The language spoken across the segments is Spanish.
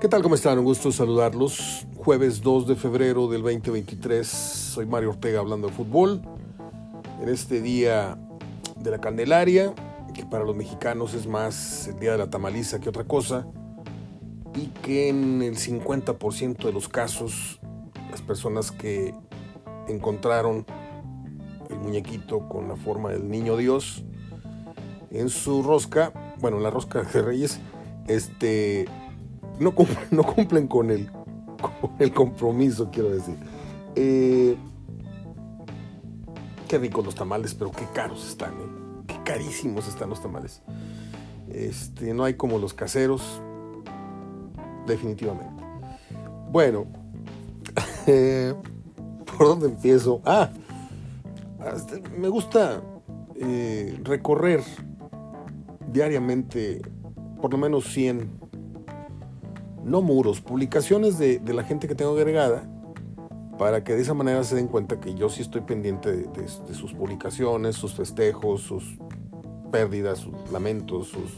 ¿Qué tal? ¿Cómo están? Un gusto saludarlos. Jueves 2 de febrero del 2023. Soy Mario Ortega hablando de fútbol. En este día de la Candelaria, que para los mexicanos es más el día de la tamaliza que otra cosa, y que en el 50% de los casos las personas que encontraron el muñequito con la forma del niño Dios en su rosca, bueno, la rosca de Reyes, este, no, cumplen, no cumplen con el, con el compromiso, quiero decir. Eh, qué ricos los tamales, pero qué caros están, ¿eh? qué carísimos están los tamales. Este, no hay como los caseros, definitivamente. Bueno, eh, ¿por dónde empiezo? Ah, me gusta recorrer diariamente por lo menos 100, no muros, publicaciones de, la gente que tengo agregada para que de esa manera se den cuenta que yo sí estoy pendiente de, sus publicaciones, sus festejos, sus pérdidas, sus lamentos, sus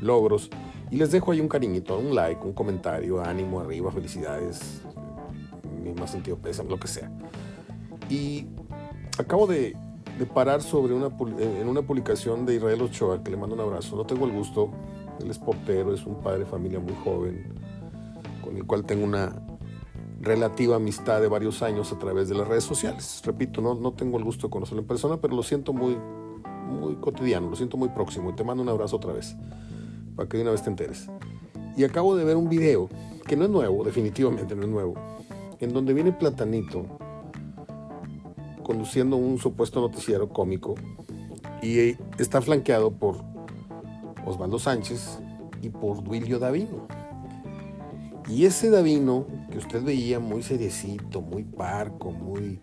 logros. Y les dejo ahí un cariñito, un like, un comentario, ánimo arriba, felicidades, mi más sentido pésame, lo que sea. Y acabo de, parar sobre una, en una publicación de Israel Ochoa, que le mando un abrazo. No tengo el gusto, él es portero, es un padre de familia muy joven, con el cual tengo una relativa amistad de varios años a través de las redes sociales. Repito, no, no tengo el gusto de conocerlo en persona, pero lo siento muy, muy cotidiano, lo siento muy próximo y te mando un abrazo otra vez, para que de una vez te enteres. Y acabo de ver un video, que no es nuevo, definitivamente no es nuevo, en donde viene Platanito conduciendo un supuesto noticiero cómico y está flanqueado por Osvaldo Sánchez y por Duilio Davino. Y ese Davino que usted veía muy seriecito, muy parco, muy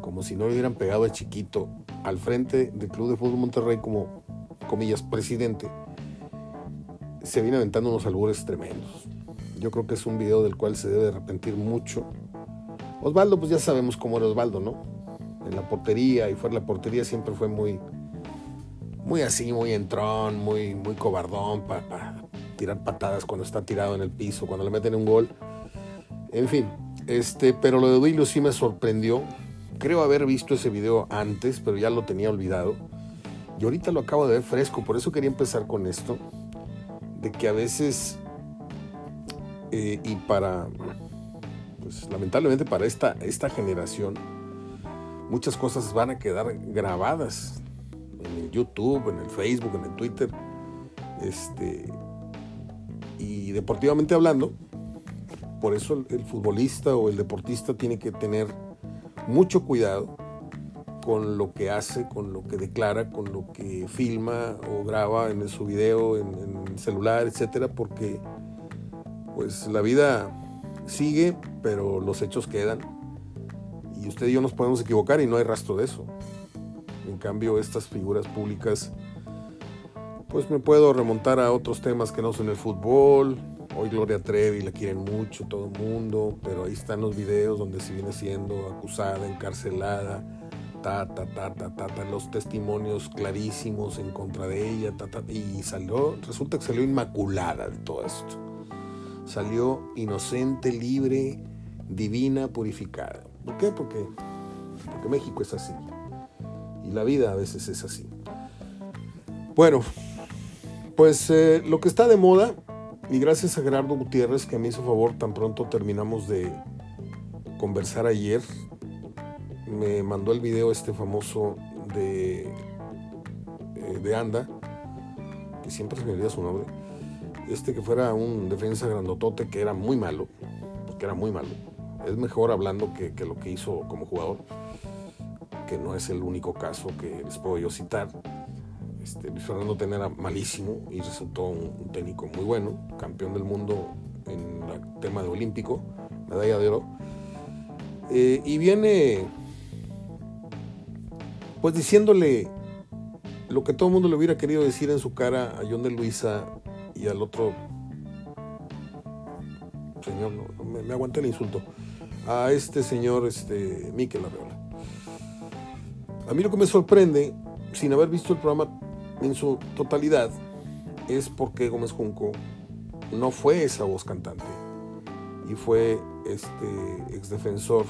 como si no le hubieran pegado de chiquito al frente del Club de Fútbol Monterrey como, comillas, presidente, se viene aventando unos albures tremendos. Yo creo que es un video del cual se debe arrepentir mucho. Osvaldo, pues ya sabemos cómo era Osvaldo, ¿no? en la portería y fuera de la portería siempre fue muy, muy así, muy entrón, muy, muy cobardón para tirar patadas cuando está tirado en el piso, cuando le meten un gol. En fin, este, pero lo de Duilio sí me sorprendió. Creo haber visto ese video antes, pero ya lo tenía olvidado. Y ahorita lo acabo de ver fresco, por eso quería empezar con esto, de que a veces, eh, y para, pues lamentablemente para esta, esta generación, muchas cosas van a quedar grabadas en el YouTube, en el Facebook, en el Twitter. Este, y deportivamente hablando, por eso el, futbolista o el deportista tiene que tener mucho cuidado con lo que hace, con lo que declara, con lo que filma o graba en su video, en, en el celular, etcétera, porque pues la vida sigue, pero los hechos quedan y usted y yo nos podemos equivocar y no hay rastro de eso. En cambio, estas figuras públicas, pues me puedo remontar a otros temas que no son el fútbol. Hoy Gloria Trevi la quieren mucho todo el mundo, pero ahí están los videos donde se viene siendo acusada, encarcelada, ta, ta, ta, ta, ta, ta los testimonios clarísimos en contra de ella, ta, ta, y salió, resulta que salió inmaculada de todo esto. Salió inocente, libre, divina, purificada. ¿Por qué? Porque, porque México es así. Y la vida a veces es así. Bueno, pues eh, lo que está de moda, y gracias a Gerardo Gutiérrez que me hizo favor tan pronto terminamos de conversar ayer, me mandó el video este famoso de, eh, de Anda, que siempre se me olvida su nombre, este que fuera un defensa grandotote que era muy malo, porque era muy malo es mejor hablando que, lo que hizo como jugador, que no es el único caso que les puedo yo citar. Este, Luis Fernando Tenera malísimo y resultó un, técnico muy bueno, campeón del mundo en el tema de olímpico, medalla de oro. Eh, y viene pues diciéndole lo que todo el mundo le hubiera querido decir en su cara a John de Luisa y al otro señor, me, me aguanté el insulto a este señor este, Miquel Arreola. A mí lo que me sorprende, sin haber visto el programa en su totalidad, es porque Gómez Junco no fue esa voz cantante. y fue este exdefensor,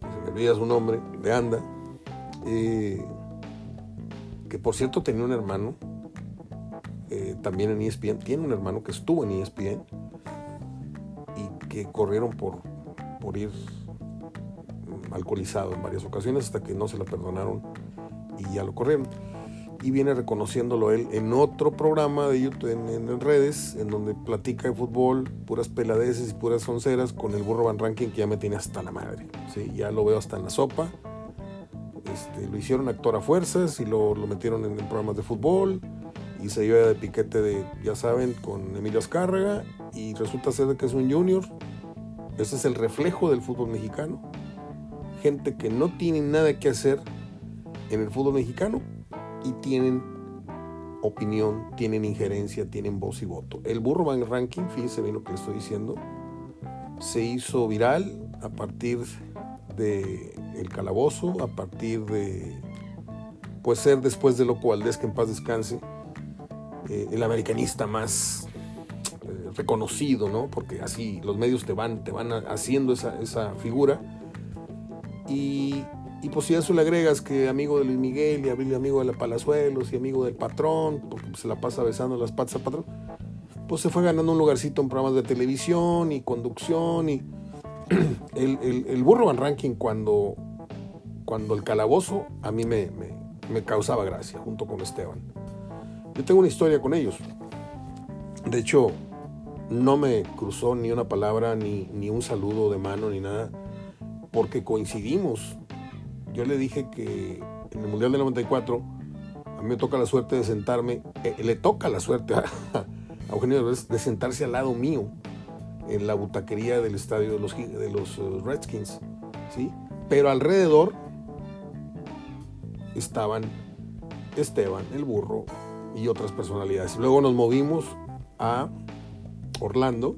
se me olvida su nombre, de Anda, eh, que por cierto tenía un hermano, eh, también en ESPN, tiene un hermano que estuvo en ESPN y que corrieron por, por ir alcoholizado en varias ocasiones hasta que no se la perdonaron y ya lo corrieron. Y viene reconociéndolo él en otro programa de YouTube, en, redes, en donde platica de fútbol, puras peladeces y puras onceras con el burro Van Ranking que ya me tiene hasta la madre. ¿sí? Ya lo veo hasta en la sopa. Este, lo hicieron actor a fuerzas y lo, metieron en, programas de fútbol y se lleva de piquete de, ya saben, con Emilio Azcárraga y resulta ser que es un junior. Ese es el reflejo del fútbol mexicano. Gente que no tiene nada que hacer en el fútbol mexicano y tienen opinión, tienen injerencia, tienen voz y voto. El Burro Van Ranking, fíjense bien lo que estoy diciendo, se hizo viral a partir de el calabozo, a partir de pues ser después de Loco Valdés, que en paz descanse, eh, el americanista más eh, reconocido, ¿no? Porque así los medios te van, te van haciendo esa, esa figura. Y y pues si a eso le agregas que amigo de Luis Miguel y amigo de la Palazuelos y amigo del patrón, porque se la pasa besando las patas al patrón, pues se fue ganando un lugarcito en programas de televisión y conducción y el, burro Van Ranking cuando, cuando el calabozo a mí me, me, causaba gracia junto con Esteban. Yo tengo una historia con ellos. De hecho, no me cruzó ni una palabra, ni, ni un saludo de mano, ni nada, porque coincidimos yo le dije que en el Mundial del 94 a mí me toca la suerte de sentarme, eh, le toca la suerte a, Eugenio de sentarse al lado mío en la butaquería del estadio de los, de los eh, Redskins, ¿sí? Pero alrededor estaban Esteban, el burro y otras personalidades. Luego nos movimos a Orlando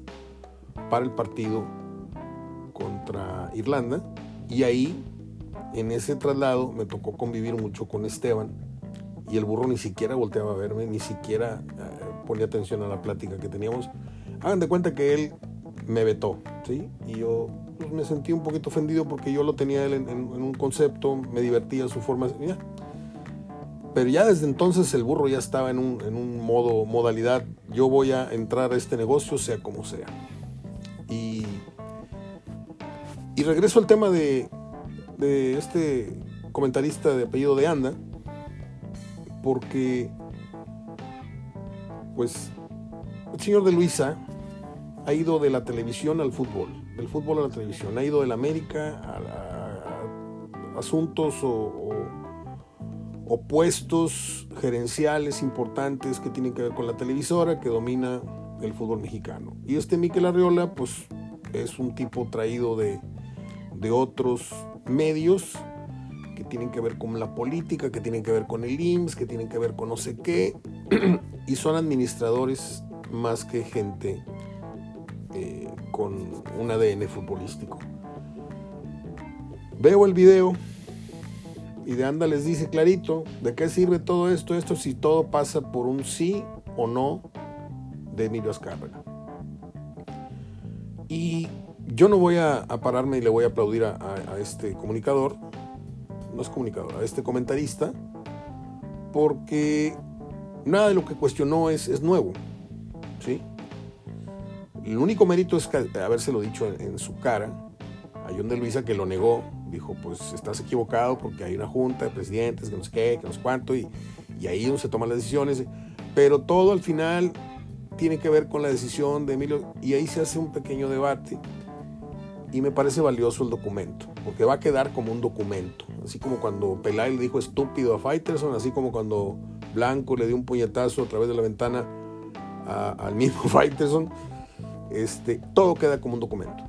para el partido contra Irlanda y ahí en ese traslado me tocó convivir mucho con Esteban y el burro ni siquiera volteaba a verme, ni siquiera eh, ponía atención a la plática que teníamos. Hagan de cuenta que él me vetó, ¿sí? Y yo pues, me sentí un poquito ofendido porque yo lo tenía él en, un concepto, me divertía su forma. Pero ya desde entonces el burro ya estaba en un, en un modo, modalidad, yo voy a entrar a este negocio sea como sea. Y, y regreso al tema de, de este comentarista de apellido de Anda, porque pues el señor de Luisa ha ido de la televisión al fútbol, del fútbol a la televisión, ha ido de la América a, asuntos o, o, puestos gerenciales importantes que tienen que ver con la televisora que domina el fútbol mexicano. Y este Miquel Arriola, pues es un tipo traído de, de otros medios que tienen que ver con la política, que tienen que ver con el IMSS, que tienen que ver con no sé qué, y son administradores más que gente eh, con un ADN futbolístico. Veo el video y de anda les dice clarito de qué sirve todo esto, esto si todo pasa por un sí o no de Emilio Azcárraga. Y yo no voy a, pararme y le voy a aplaudir a, este comunicador, no es comunicador, a este comentarista, porque nada de lo que cuestionó es, es nuevo. ¿sí? El único mérito es habérselo dicho en, su cara a John de Luisa, que lo negó. Dijo, pues estás equivocado porque hay una junta de presidentes, que no sé qué, que no sé cuánto, y, ahí no se toman las decisiones. Pero todo al final tiene que ver con la decisión de Emilio, y ahí se hace un pequeño debate y me parece valioso el documento, porque va a quedar como un documento, así como cuando Pelay le dijo estúpido a Fighterson, así como cuando Blanco le dio un puñetazo a través de la ventana al mismo Fighterson, este, todo queda como un documento.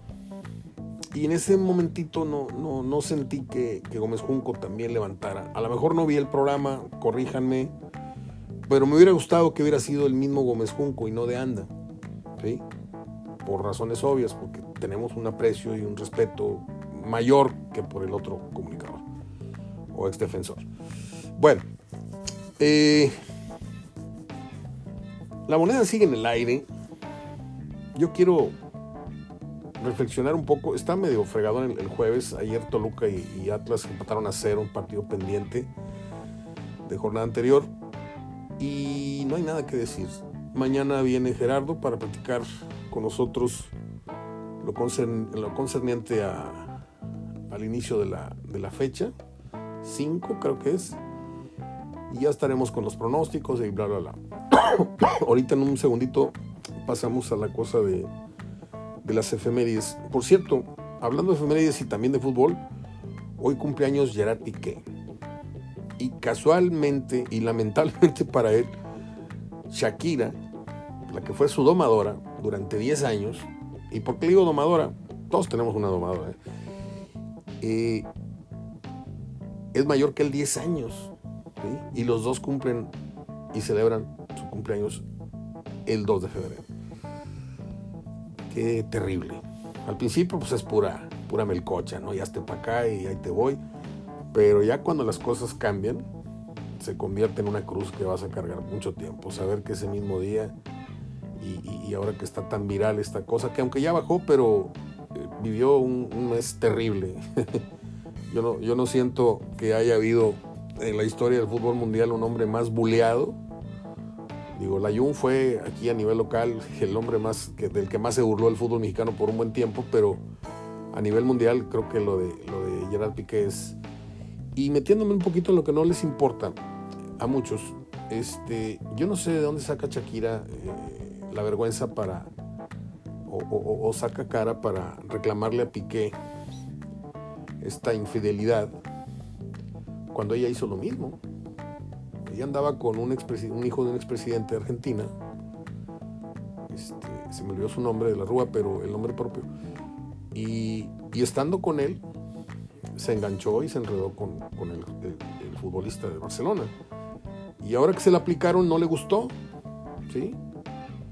Y en ese momentito no, no, no sentí que, que, Gómez Junco también levantara. A lo mejor no vi el programa, corríjanme, pero me hubiera gustado que hubiera sido el mismo Gómez Junco y no de Anda. ¿sí? Por razones obvias, porque tenemos un aprecio y un respeto mayor que por el otro comunicador o ex defensor. Bueno, eh, la moneda sigue en el aire. Yo quiero reflexionar un poco. Está medio fregado el, jueves. Ayer Toluca y, y, Atlas empataron a cero, un partido pendiente de jornada anterior. Y no hay nada que decir. Mañana viene Gerardo para platicar con nosotros lo, concern, lo concerniente a, al inicio de la, de la fecha. 5 creo que es. Y ya estaremos con los pronósticos y bla, bla, bla. Ahorita en un segundito pasamos a la cosa de, de las efemérides. Por cierto, hablando de efemérides y también de fútbol, hoy cumpleaños Gerard Piqué. Y casualmente y lamentablemente para él, Shakira, la que fue su domadora durante 10 años, ¿y por qué digo domadora? Todos tenemos una domadora. ¿eh? Es mayor que él 10 años. Y los dos cumplen y celebran su cumpleaños el 2 de febrero. Qué terrible. Al principio pues es pura, pura melcocha, ¿no? Ya esté para acá y ahí te voy. Pero ya cuando las cosas cambian, se convierte en una cruz que vas a cargar mucho tiempo. Saber que ese mismo día y, y, ahora que está tan viral esta cosa, que aunque ya bajó, pero eh, vivió un, un, mes terrible. yo, no, yo no siento que haya habido en la historia del fútbol mundial un hombre más buleado. Digo, Layun fue aquí a nivel local el hombre más que, del que más se burló el fútbol mexicano por un buen tiempo, pero a nivel mundial creo que lo de, lo de Gerard Piqué es... Y metiéndome un poquito en lo que no les importa a muchos, este, yo no sé de dónde saca Shakira eh, la vergüenza para, o, saca cara para reclamarle a Piqué esta infidelidad cuando ella hizo lo mismo. Ella andaba con un, un hijo de un expresidente de Argentina, este, se me olvidó su nombre de la Rúa, pero el nombre propio, y, y estando con él, se enganchó y se enredó con, con el, futbolista de Barcelona. Y ahora que se le aplicaron no le gustó, ¿sí?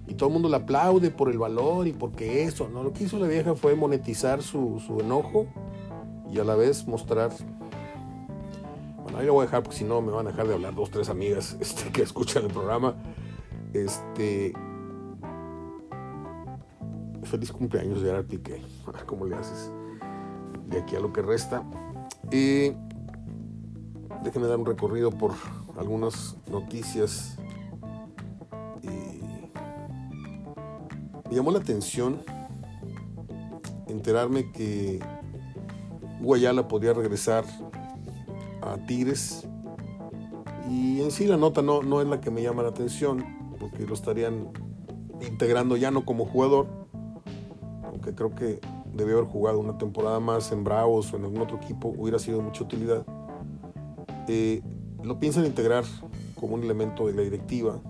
Y todo el mundo le aplaude por el valor y porque eso, ¿no? Lo que hizo la vieja fue monetizar su, su enojo y a la vez mostrar... Bueno, ahí lo voy a dejar porque si no me van a dejar de hablar dos, tres amigas este, que escuchan el programa. Este... Feliz cumpleaños, Gerard Piqué. ¿Cómo le haces? de aquí a lo que resta. Y déjenme dar un recorrido por algunas noticias. Llamó la atención enterarme que Guayala podría regresar a Tigres. Y en sí la nota no, no es la que me llama la atención, porque lo estarían integrando ya no como jugador, aunque creo que debió haber jugado una temporada más en Bravos o en algún otro equipo, hubiera sido de mucha utilidad. Eh, lo piensan integrar como un elemento de la directiva,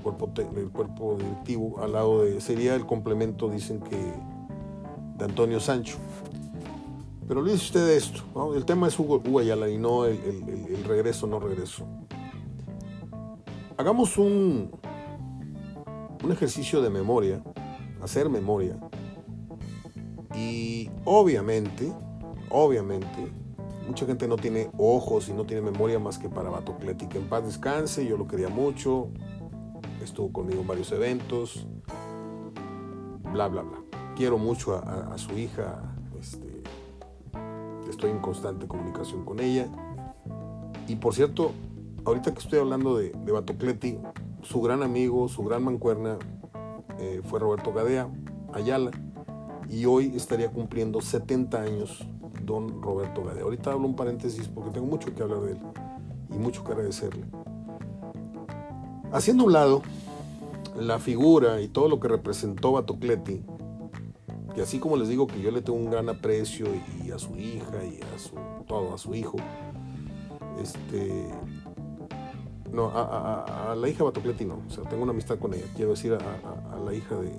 cuerpo, del cuerpo directivo, al lado de, sería el complemento, dicen que, de Antonio Sancho. Pero dice usted esto, ¿no? el tema es Hugo, Hugo Ayala y no el, el, el regreso no regreso. Hagamos un, un ejercicio de memoria, hacer memoria, y obviamente, obviamente, mucha gente no tiene ojos y no tiene memoria más que para Batocleti. Que en paz descanse, yo lo quería mucho, estuvo conmigo en varios eventos, bla, bla, bla. Quiero mucho a, su hija, este, estoy en constante comunicación con ella. Y por cierto, ahorita que estoy hablando de, de Batocleti, su gran amigo, su gran mancuerna eh, fue Roberto Gadea, Ayala y hoy estaría cumpliendo 70 años don Roberto Gadea. Ahorita hablo un paréntesis porque tengo mucho que hablar de él y mucho que agradecerle. Haciendo un lado la figura y todo lo que representó Batocleti, que así como les digo que yo le tengo un gran aprecio y a su hija y a su todo, a su hijo, este no, a, la hija Batocleti no, o sea, tengo una amistad con ella, quiero decir a, la hija de,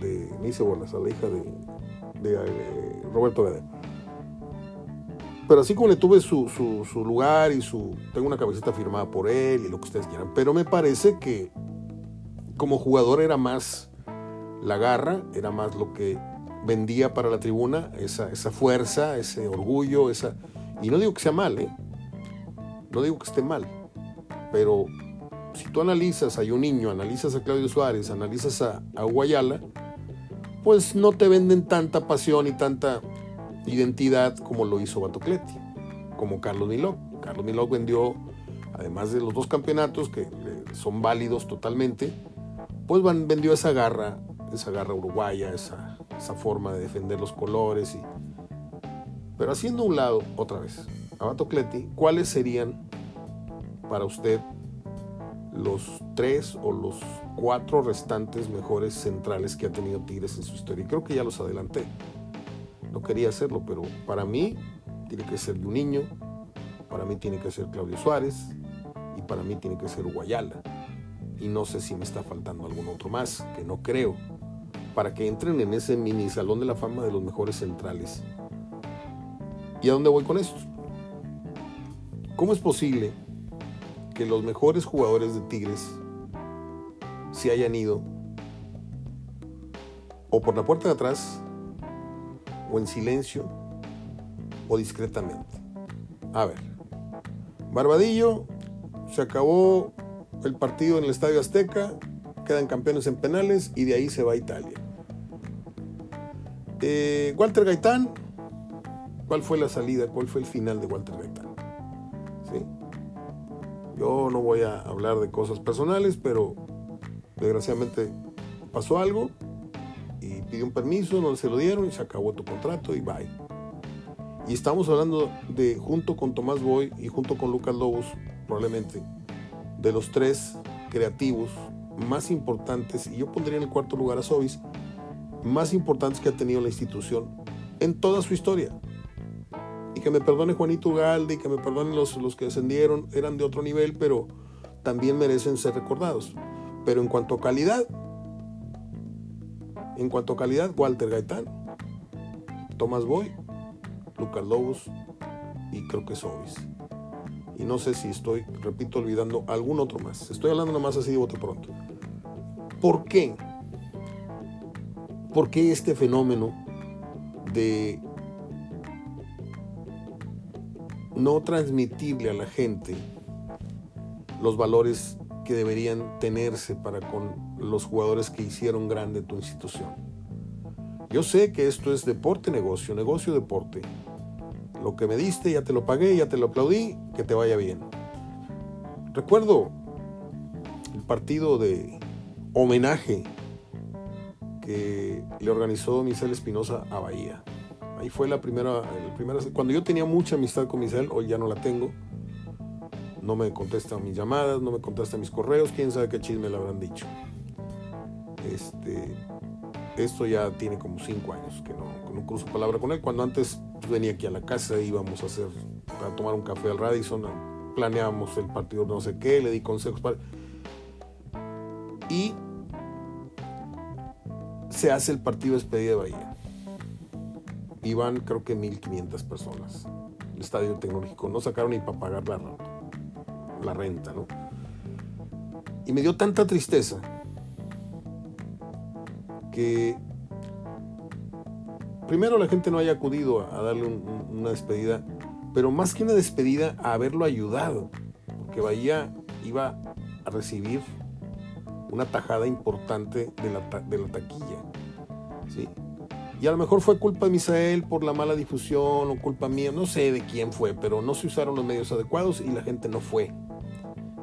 de, me hice bolas, a la hija de, de, de Roberto Gadea. Pero así como le tuve su, su, su, lugar y su. Tengo una camiseta firmada por él y lo que ustedes quieran. Pero me parece que como jugador era más la garra, era más lo que vendía para la tribuna, esa, esa fuerza, ese orgullo, esa. Y no digo que sea mal, ¿eh? No digo que esté mal. Pero si tú analizas a un niño, analizas a Claudio Suárez, analizas a, a Guayala, pues no te venden tanta pasión y tanta identidad como lo hizo Batocleti, como Carlos Milok. Carlos Milok vendió, además de los dos campeonatos que son válidos totalmente, pues vendió esa garra, esa garra uruguaya, esa, forma de defender los colores. Y... Pero haciendo un lado, otra vez, a Batocleti, ¿cuáles serían para usted los tres o los cuatro restantes mejores centrales que ha tenido Tigres en su historia. Y creo que ya los adelanté. Quería hacerlo, pero para mí tiene que ser niño para mí tiene que ser Claudio Suárez y para mí tiene que ser Guayala. Y no sé si me está faltando algún otro más, que no creo, para que entren en ese mini salón de la fama de los mejores centrales. ¿Y a dónde voy con esto? ¿Cómo es posible que los mejores jugadores de Tigres se hayan ido o por la puerta de atrás, o en silencio, o discretamente. A ver, Barbadillo, se acabó el partido en el Estadio Azteca, quedan campeones en penales y de ahí se va a Italia. Eh, Walter Gaitán, ¿cuál fue la salida? ¿Cuál fue el final de Walter Gaitán? ¿Sí? Yo no voy a hablar de cosas personales, pero desgraciadamente pasó algo pidió un permiso, no se lo dieron y se acabó tu contrato y bye. Y estamos hablando de, junto con Tomás Boy y junto con Lucas Lobos, probablemente, de los tres creativos más importantes, y yo pondría en el cuarto lugar a Sobis, más importantes que ha tenido la institución en toda su historia y que me perdone Juanito Ugalde y que me perdonen los, los que descendieron, eran de otro nivel, pero también merecen ser recordados. Pero en cuanto a calidad, en cuanto a calidad, Walter Gaitán, Tomás Boy, Lucas Lobos y creo que Sobis. Y no sé si estoy, repito, olvidando algún otro más. Estoy hablando nomás así de bote pronto. ¿Por qué? ¿Por qué este fenómeno de no transmitirle a la gente los valores que deberían tenerse para con los jugadores que hicieron grande tu institución. Yo sé que esto es deporte, negocio, negocio, deporte. Lo que me diste, ya te lo pagué, ya te lo aplaudí, que te vaya bien. Recuerdo el partido de homenaje que le organizó Michel Espinosa a Bahía. Ahí fue la primera, primera, cuando yo tenía mucha amistad con Michel, hoy ya no la tengo. No me contesta mis llamadas, no me contesta mis correos, quién sabe qué chisme le habrán dicho. Este, esto ya tiene como cinco años que no, no cruzo palabra con él. Cuando antes venía aquí a la casa, íbamos a hacer, a tomar un café al Radisson, planeábamos el partido no sé qué, le di consejos para... Y se hace el partido de despedida de Bahía iban creo que 1500 personas. El estadio tecnológico no sacaron ni para pagar la, la renta, ¿no? Y me dio tanta tristeza que primero la gente no haya acudido a, darle una despedida, pero más que una despedida, a haberlo ayudado, porque Bahía iba a recibir una tajada importante de la, de la taquilla. ¿sí? Y a lo mejor fue culpa de Misael por la mala difusión o culpa mía, no sé de quién fue, pero no se usaron los medios adecuados y la gente no fue.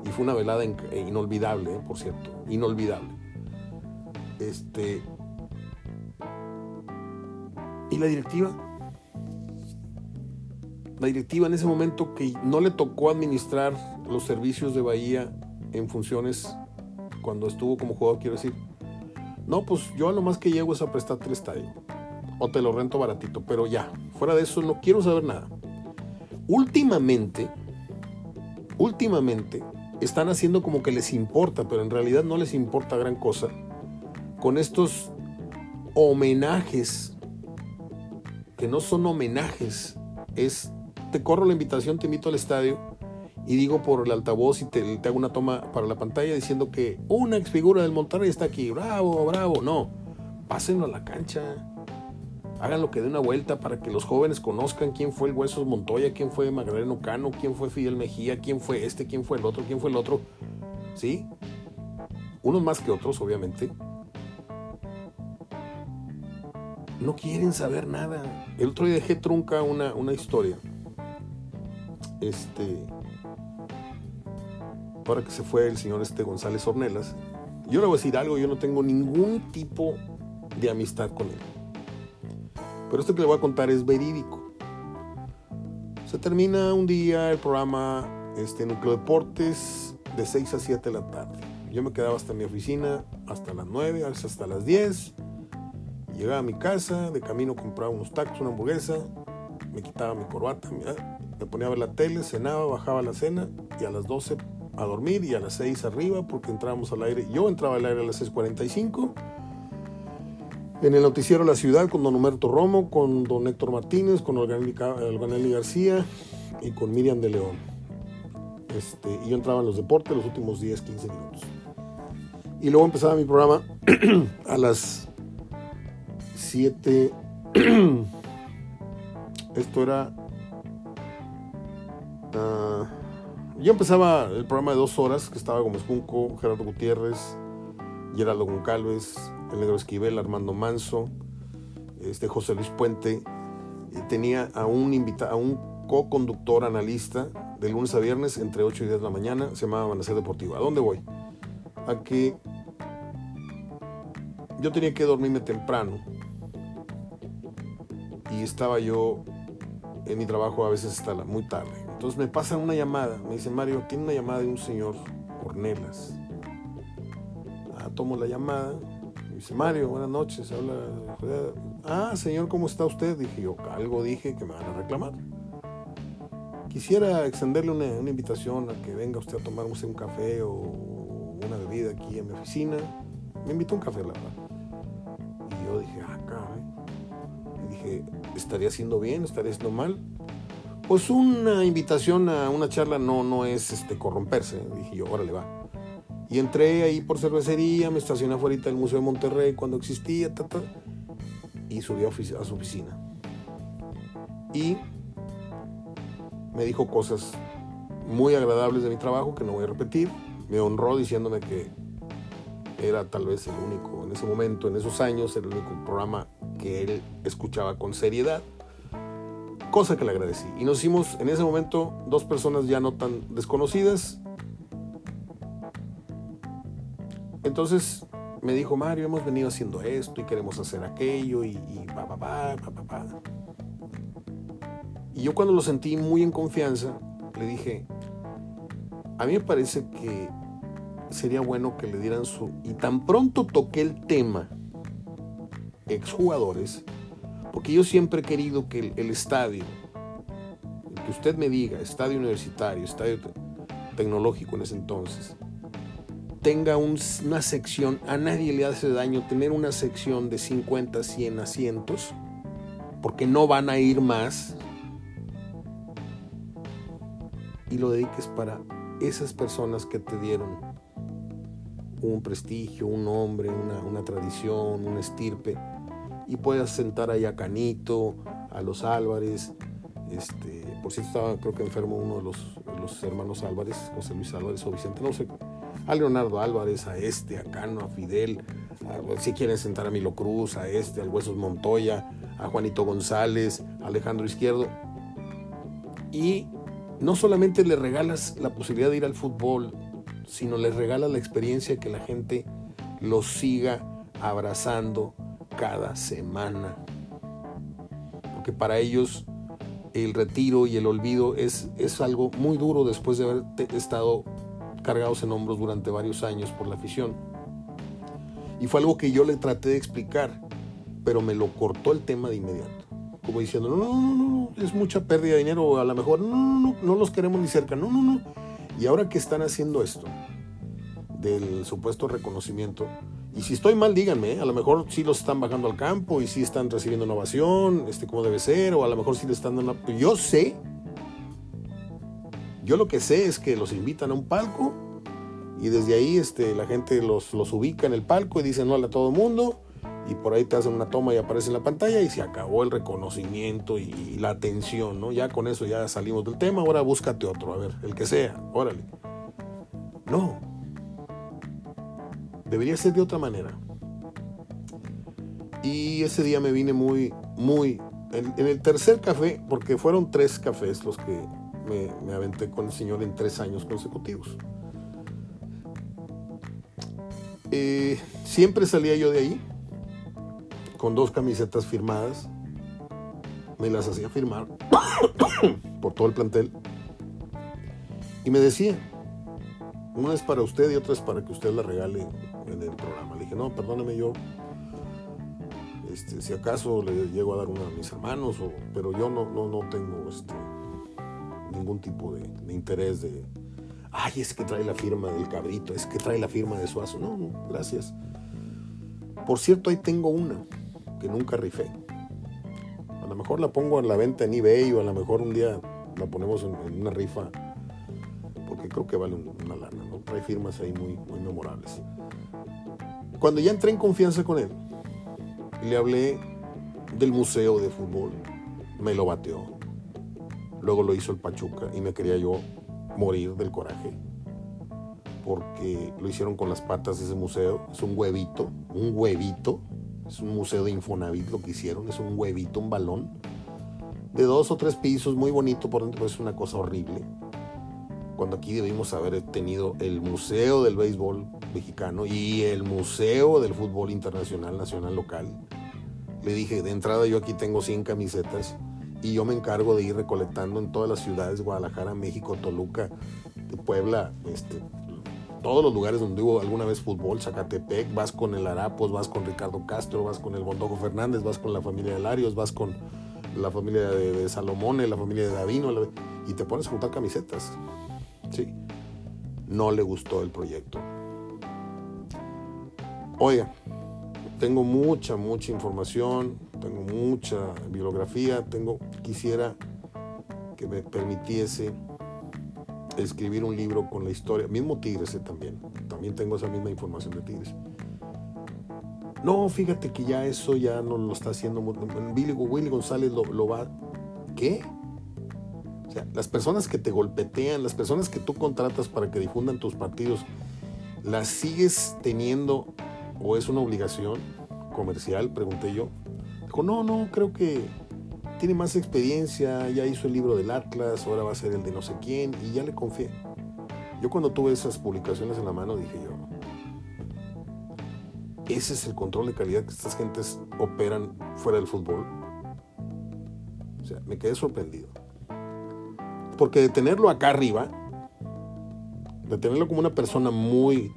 Y fue una velada eh, inolvidable, eh, por cierto, inolvidable. Este. ¿Y la directiva? La directiva en ese momento que no le tocó administrar los servicios de Bahía en funciones cuando estuvo como jugador, quiero decir. No, pues yo a lo más que llego es a prestar el estadio o te lo rento baratito, pero ya, fuera de eso no quiero saber nada. Últimamente, últimamente están haciendo como que les importa, pero en realidad no les importa gran cosa. Con estos homenajes que no son homenajes, es te corro la invitación, te invito al estadio y digo por el altavoz y te, hago una toma para la pantalla diciendo que una ex figura del Monterrey está aquí, bravo, bravo, no, pásenlo a la cancha hagan lo que dé una vuelta para que los jóvenes conozcan quién fue el Huesos Montoya, quién fue Magdaleno Cano, quién fue Fidel Mejía, quién fue este, quién fue el otro, quién fue el otro. ¿Sí? Unos más que otros, obviamente. no quieren saber nada. El otro día dejé trunca una, una historia. Este. Ahora que se fue el señor este González Ornelas. Yo le voy a decir algo, yo no tengo ningún tipo de amistad con él. Pero esto que le voy a contar es verídico. Se termina un día el programa este, Núcleo Deportes de 6 a 7 de la tarde. Yo me quedaba hasta mi oficina hasta las 9, a veces hasta las 10. Llegaba a mi casa, de camino compraba unos tacos, una hamburguesa, me quitaba mi corbata, me ponía a ver la tele, cenaba, bajaba la cena y a las 12 a dormir y a las 6 arriba porque entrábamos al aire. Yo entraba al aire a las 6.45 en el noticiero La Ciudad con don Humberto Romo, con don Héctor Martínez, con Olganelli García y con Miriam de León. Este, y yo entraba en los deportes los últimos 10, 15 minutos. Y luego empezaba mi programa a las 7. Esto era. Uh, yo empezaba el programa de dos horas, que estaba Gómez Junco, Gerardo Gutiérrez, Gerardo Goncalves, el negro Esquivel, Armando Manso, este José Luis Puente. tenía a un, invita a un co-conductor analista de lunes a viernes entre 8 y 10 de la mañana, se llamaba Amanecer Deportivo. ¿A dónde voy? A que yo tenía que dormirme temprano y estaba yo en mi trabajo a veces hasta muy tarde. Entonces me pasan una llamada, me dice Mario, tiene una llamada de un señor Cornelas. Ah, tomo la llamada, dice, Mario, buenas noches. Habla, ah, señor, ¿cómo está usted? Dije yo, algo dije que me van a reclamar. Quisiera extenderle una, invitación a que venga usted a tomar un café o una bebida aquí en mi oficina. Me invitó un café, la verdad. Y yo dije, ah, caray. Y dije, ¿estaría haciendo bien? ¿Estaría haciendo mal? Pues una invitación a una charla no, no es este, corromperse. Dije yo, órale, va. Y entré ahí por cervecería, me estacioné afuera del Museo de Monterrey cuando existía, y subí a, a su oficina. Y me dijo cosas muy agradables de mi trabajo que no voy a repetir. Me honró diciéndome que era tal vez el único, en ese momento, en esos años, el único programa que él escuchaba con seriedad. Cosa que le agradecí. Y nos hicimos en ese momento dos personas ya no tan desconocidas, Entonces me dijo, Mario, hemos venido haciendo esto y queremos hacer aquello y, y pa, pa, pa, Y yo cuando lo sentí muy en confianza, le dije, a mí me parece que sería bueno que le dieran su... Y tan pronto toqué el tema, exjugadores, porque yo siempre he querido que el, el estadio, que usted me diga, estadio universitario, estadio tecnológico en ese entonces, tenga una sección, a nadie le hace daño tener una sección de 50, 100 asientos, porque no van a ir más, y lo dediques para esas personas que te dieron un prestigio, un nombre, una, tradición, un estirpe, y puedas sentar ahí a Canito, a los Álvarez, este, por cierto estaba creo que enfermo uno de los, los hermanos Álvarez, José Luis Álvarez o Vicente, no sé, a Leonardo Álvarez, a este, a Cano, a Fidel, si quieren sentar a Milo Cruz, a este, al Huesos Montoya, a Juanito González, a Alejandro Izquierdo. Y no solamente le regalas la posibilidad de ir al fútbol, sino les regalas la experiencia que la gente los siga abrazando cada semana. Porque para ellos el retiro y el olvido es, es algo muy duro después de haber estado cargados en hombros durante varios años por la afición. Y fue algo que yo le traté de explicar, pero me lo cortó el tema de inmediato. Como diciendo, no, no, no, no, es mucha pérdida de dinero, a lo mejor, no, no, no, no los queremos ni cerca, no, no, no. Y ahora que están haciendo esto, del supuesto reconocimiento, y si estoy mal, díganme, ¿eh? a lo mejor sí los están bajando al campo y sí están recibiendo innovación, este, como debe ser, o a lo mejor sí le están dando... Yo sé yo lo que sé es que los invitan a un palco y desde ahí este, la gente los, los ubica en el palco y dicen hola a todo el mundo y por ahí te hacen una toma y aparece en la pantalla y se acabó el reconocimiento y, la atención, ¿no? Ya con eso ya salimos del tema, ahora búscate otro, a ver, el que sea, órale. No. Debería ser de otra manera. Y ese día me vine muy, muy... En, el tercer café, porque fueron tres cafés los que me, aventé con el señor en tres años consecutivos. Eh, siempre salía yo de ahí con dos camisetas firmadas. Me las hacía firmar por todo el plantel. Y me decía, una es para usted y otra es para que usted la regale en el programa. Le dije, no, perdóneme yo. Este, si acaso le llego a dar una a mis hermanos, pero yo no, no, no tengo este, ningún tipo de, interés de, ay, es que trae la firma del cabrito, es que trae la firma de Suazo. No, no, gracias. Por cierto, ahí tengo una que nunca rifé. A lo mejor la pongo en la venta en eBay o a lo mejor un día la ponemos en una rifa porque creo que vale una lana. Trae firmas ahí muy, muy memorables. Cuando ya entré en confianza con él, le hablé del museo de fútbol, me lo bateó. Luego lo hizo el Pachuca y me quería yo morir del coraje. Porque lo hicieron con las patas ese museo. Es un huevito, un huevito. Es un museo de Infonavit lo que hicieron. Es un huevito, un balón. De dos o tres pisos, muy bonito por dentro, es una cosa horrible cuando aquí debimos haber tenido el Museo del Béisbol Mexicano y el Museo del Fútbol Internacional Nacional Local. Le dije, de entrada yo aquí tengo 100 camisetas y yo me encargo de ir recolectando en todas las ciudades, Guadalajara, México, Toluca, Puebla, este, todos los lugares donde hubo alguna vez fútbol, Zacatepec, vas con el Arapos, vas con Ricardo Castro, vas con el Bondojo Fernández, vas con la familia de Larios, vas con la familia de, de Salomone, la familia de Davino, y te pones a juntar camisetas. Sí. No le gustó el proyecto. Oiga, tengo mucha, mucha información, tengo mucha bibliografía, tengo, quisiera que me permitiese escribir un libro con la historia, mismo Tigres eh, también, también tengo esa misma información de Tigres. No, fíjate que ya eso ya no lo está haciendo, Billy, Willy González lo, lo va, ¿qué? las personas que te golpetean, las personas que tú contratas para que difundan tus partidos, ¿las sigues teniendo o es una obligación comercial? Pregunté yo. Dijo, no, no, creo que tiene más experiencia, ya hizo el libro del Atlas, ahora va a ser el de no sé quién, y ya le confié. Yo cuando tuve esas publicaciones en la mano dije yo, ese es el control de calidad que estas gentes operan fuera del fútbol. O sea, me quedé sorprendido. Porque de tenerlo acá arriba, de tenerlo como una persona muy,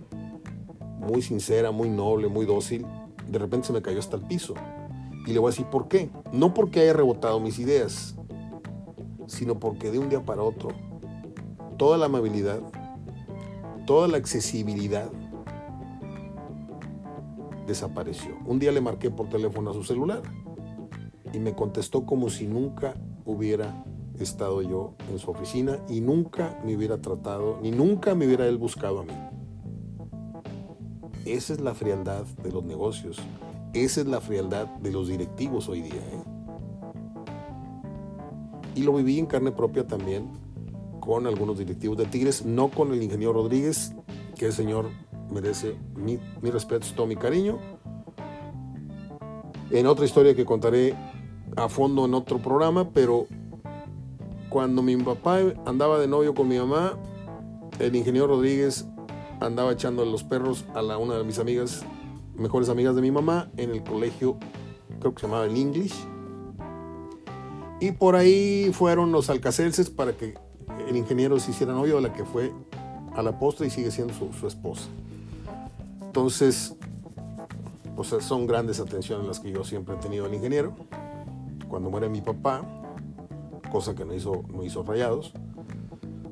muy sincera, muy noble, muy dócil, de repente se me cayó hasta el piso. Y le voy a decir por qué. No porque haya rebotado mis ideas, sino porque de un día para otro, toda la amabilidad, toda la accesibilidad desapareció. Un día le marqué por teléfono a su celular y me contestó como si nunca hubiera estado yo en su oficina y nunca me hubiera tratado, ni nunca me hubiera él buscado a mí. Esa es la frialdad de los negocios. Esa es la frialdad de los directivos hoy día. ¿eh? Y lo viví en carne propia también con algunos directivos de Tigres, no con el ingeniero Rodríguez, que el señor merece mi, mi respeto, todo mi cariño. En otra historia que contaré a fondo en otro programa, pero cuando mi papá andaba de novio con mi mamá, el ingeniero Rodríguez andaba echando los perros a la, una de mis amigas, mejores amigas de mi mamá, en el colegio, creo que se llamaba el English. Y por ahí fueron los alcacelses para que el ingeniero se hiciera novio de la que fue a la postre y sigue siendo su, su esposa. Entonces, pues son grandes atenciones las que yo siempre he tenido al ingeniero. Cuando muere mi papá, cosa que no hizo, no hizo Rayados.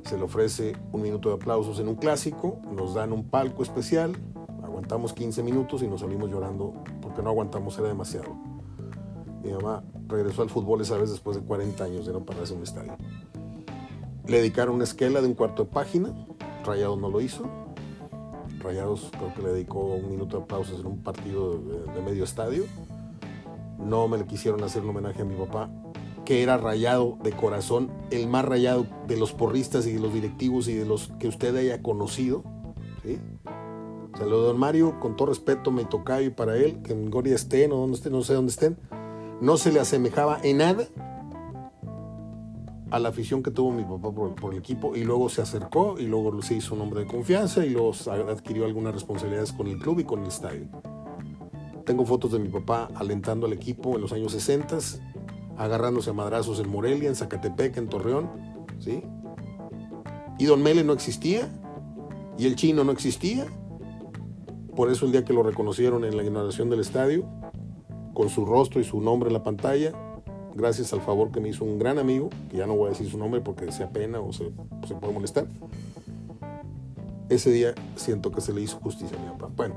Se le ofrece un minuto de aplausos en un clásico, nos dan un palco especial, aguantamos 15 minutos y nos salimos llorando porque no aguantamos, era demasiado. Mi mamá regresó al fútbol esa vez después de 40 años de no pararse en un estadio. Le dedicaron una esquela de un cuarto de página, Rayados no lo hizo. Rayados creo que le dedicó un minuto de aplausos en un partido de, de medio estadio. No me le quisieron hacer un homenaje a mi papá que era rayado de corazón, el más rayado de los porristas y de los directivos y de los que usted haya conocido, lo de don Mario, con todo respeto, me tocayo y para él, que en Goria estén o donde estén, no sé dónde estén, no se le asemejaba en nada a la afición que tuvo mi papá por, el equipo y luego se acercó y luego se hizo un hombre de confianza y luego adquirió algunas responsabilidades con el club y con el estadio. Tengo fotos de mi papá alentando al equipo en los años 60, agarrándose a madrazos en Morelia, en Zacatepec, en Torreón, ¿sí? Y Don Mele no existía, y el chino no existía. Por eso el día que lo reconocieron en la inauguración del estadio, con su rostro y su nombre en la pantalla, gracias al favor que me hizo un gran amigo, que ya no voy a decir su nombre porque sea pena o se, se puede molestar. Ese día siento que se le hizo justicia a mi papá. Bueno,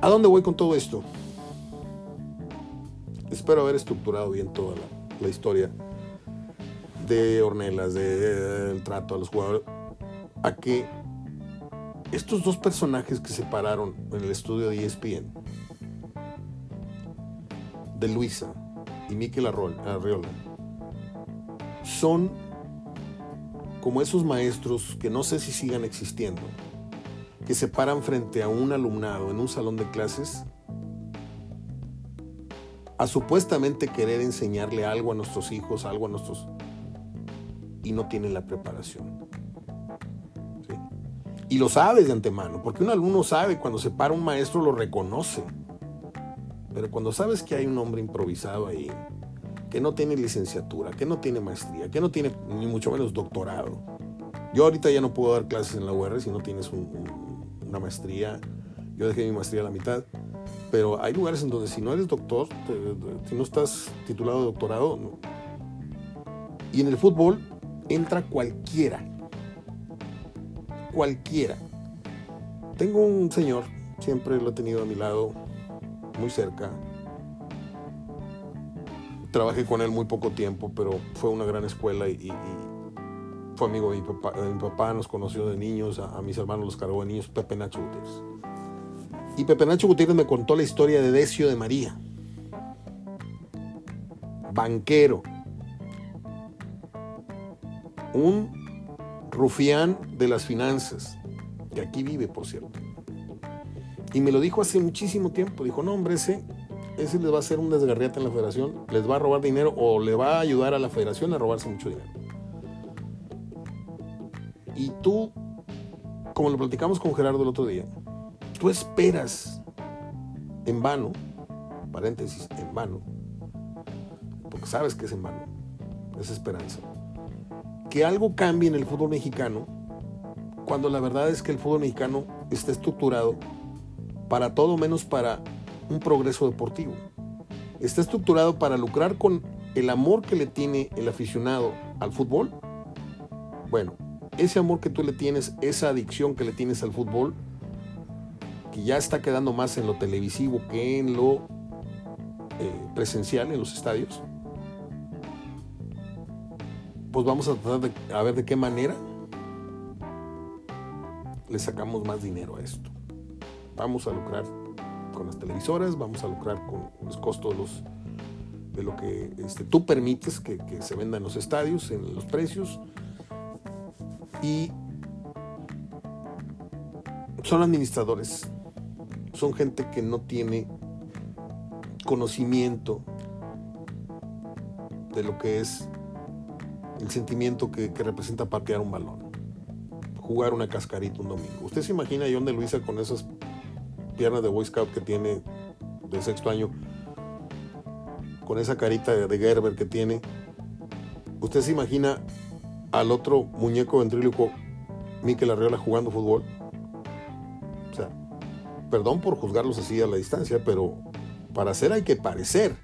¿a dónde voy con todo esto? Espero haber estructurado bien toda la, historia de Ornelas, del trato a los jugadores, a que estos dos personajes que se pararon en el estudio de ESPN de Luisa y Miquel Arriola son como esos maestros que no sé si sigan existiendo, que se paran frente a un alumnado en un salón de clases a supuestamente querer enseñarle algo a nuestros hijos, algo a nuestros... y no tienen la preparación. Y lo sabes de antemano, porque un alumno sabe cuando se para un maestro lo reconoce. Pero cuando sabes que hay un hombre improvisado ahí, que no tiene licenciatura, que no tiene maestría, que no tiene ni mucho menos doctorado. Yo ahorita ya no puedo dar clases en la UR si no tienes una maestría. Yo dejé mi maestría a la mitad. Pero hay lugares en donde si no eres doctor, si no estás titulado de doctorado, y en el fútbol entra cualquiera. Cualquiera. Tengo un señor, siempre lo he tenido a mi lado, muy cerca. Trabajé con él muy poco tiempo, pero fue una gran escuela y, fue amigo de mi papá. Mi papá nos conoció de niños, a, mis hermanos los cargó de niños, Pepe Nacho Gutiérrez. Y Pepe Nacho Gutiérrez me contó la historia de Decio de María, banquero, un rufián de las finanzas, que aquí vive, por cierto. Y me lo dijo hace muchísimo tiempo. Dijo, no, hombre, ese, ese les va a hacer un desgarriate en la federación, les va a robar dinero o le va a ayudar a la federación a robarse mucho dinero. Y tú, como lo platicamos con Gerardo el otro día, tú esperas en vano, paréntesis, en vano, porque sabes que es en vano, es esperanza, que algo cambie en el fútbol mexicano cuando la verdad es que el fútbol mexicano está estructurado para todo menos para un progreso deportivo. Está estructurado para lucrar con el amor que le tiene el aficionado al fútbol. Bueno, ese amor que tú le tienes, esa adicción que le tienes al fútbol, que ya está quedando más en lo televisivo que en lo eh, presencial, en los estadios, pues vamos a tratar de ver de qué manera le sacamos más dinero a esto vamos a lucrar con las televisoras, vamos a lucrar con los costos de, lo que este, tú permites que, se venda en los estadios, en los precios. Y son administradores, son gente que no tiene conocimiento de lo que es el sentimiento que, representa patear un balón, jugar una cascarita un domingo. Usted se imagina a John de Luisa con esas piernas de Boy Scout que tiene de sexto año, con esa carita de Gerber que tiene, ¿usted se imagina al otro muñeco ventríloco, Miquel Arriola, jugando fútbol? Perdón por juzgarlos así a la distancia, pero para hacer hay que parecer.